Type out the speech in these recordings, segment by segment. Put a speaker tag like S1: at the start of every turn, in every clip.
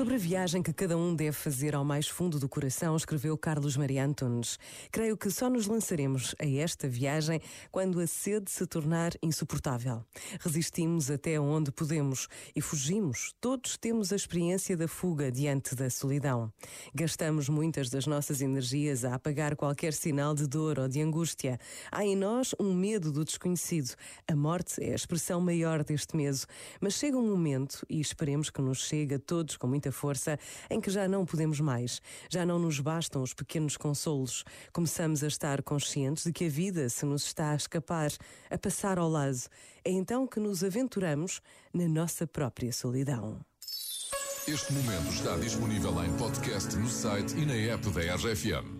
S1: Sobre a viagem que cada um deve fazer ao mais fundo do coração, escreveu Carlos Maria Antunes. Creio que só nos lançaremos a esta viagem quando a sede se tornar insuportável. Resistimos até onde podemos e fugimos. Todos temos a experiência da fuga diante da solidão. Gastamos muitas das nossas energias a apagar qualquer sinal de dor ou de angústia. Há em nós um medo do desconhecido. A morte é a expressão maior deste medo. Mas chega um momento, e esperemos que nos chegue a todos com muita força, em que já não podemos mais. Já não nos bastam os pequenos consolos. Começamos a estar conscientes de que a vida se nos está a escapar, a passar ao lado. É então que nos aventuramos na nossa própria solidão.
S2: Este momento está disponível em podcast no site e na app da RFM.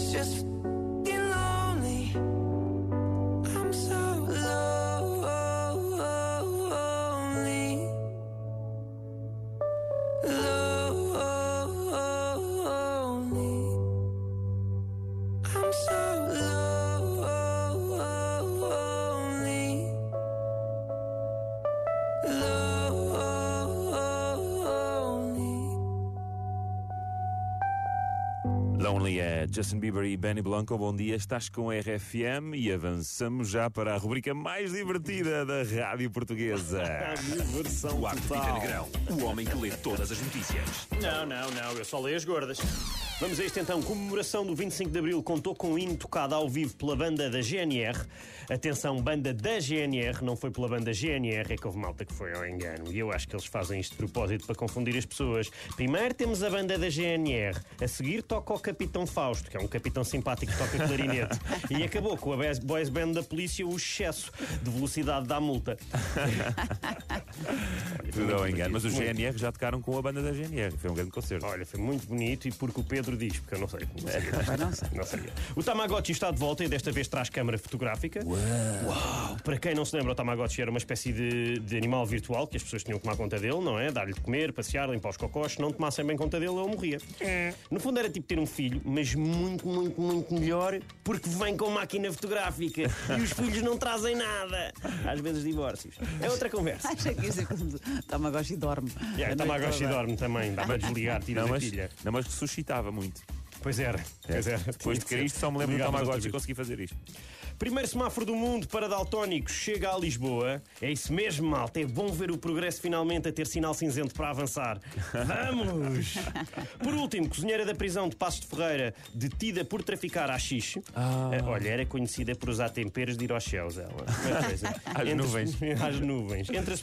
S3: it's just Lonely
S4: é Justin Bieber e Benny Blanco. Bom dia, estás com a RFM e avançamos já para a rubrica mais divertida da Rádio Portuguesa.
S5: Diversão
S2: O
S5: total.
S2: negrão. O homem que lê todas as notícias.
S5: Não, não, não, eu só leio as gordas. Vamos a isto então. Comemoração do 25 de Abril contou com um hino tocado ao vivo pela banda da GNR. Atenção, banda da GNR, não foi pela banda GNR, é que houve malta que foi ao engano. E eu acho que eles fazem isto de propósito para confundir as pessoas. Primeiro temos a banda da GNR, a seguir toca o Capitão Fausto, que é um capitão simpático que toca clarinete. E acabou com a boys band da polícia o excesso de velocidade da multa.
S4: Tudo ao engano. Mas os
S5: Muito.
S4: GNR já tocaram com a banda da GNR. Foi um grande concerto.
S5: Olha, foi muito bonito e porque o Pedro diz, porque eu não sei. Não
S1: sei.
S5: Não sabia. O Tamagotchi está de volta e desta vez traz câmara fotográfica. Uau! Para quem não se lembra, o Tamagotchi era uma espécie de, de animal virtual que as pessoas tinham que tomar conta dele, não é? Dar-lhe de comer, passear, limpar os cocós. Se não tomassem bem conta dele, ele morria. No fundo era tipo ter um filho, mas muito, muito, muito melhor porque vem com máquina fotográfica e os filhos não trazem nada. Às vezes divórcios. É outra conversa.
S6: Achei que ia ser quando Tamagotchi dorme.
S5: Aí,
S6: A
S5: Tamagotchi dorme também, dá para desligar, tira
S4: Não,
S5: da
S4: mas,
S5: pilha.
S4: não, mas suscitava muito.
S5: Pois era, pois era.
S4: Depois de Cristo, só me lembro do Tamagotchi e consegui fazer isto.
S5: Primeiro semáforo do mundo para daltónicos chega a Lisboa. É isso mesmo, malta. É bom ver o progresso finalmente a ter sinal cinzento para avançar. Vamos! Por último, cozinheira da prisão de Passos de Ferreira, detida por traficar haxixe. Ah. Olha, era conhecida por usar temperos de ir aos céus, ela. Coisa.
S4: Às nuvens.
S5: Às nuvens. Entre as